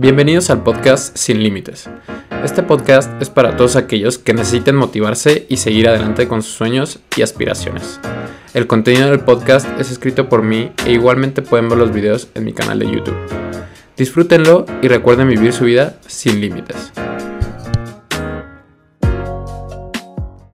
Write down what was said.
Bienvenidos al podcast Sin Límites. Este podcast es para todos aquellos que necesiten motivarse y seguir adelante con sus sueños y aspiraciones. El contenido del podcast es escrito por mí e igualmente pueden ver los videos en mi canal de YouTube. Disfrútenlo y recuerden vivir su vida sin límites.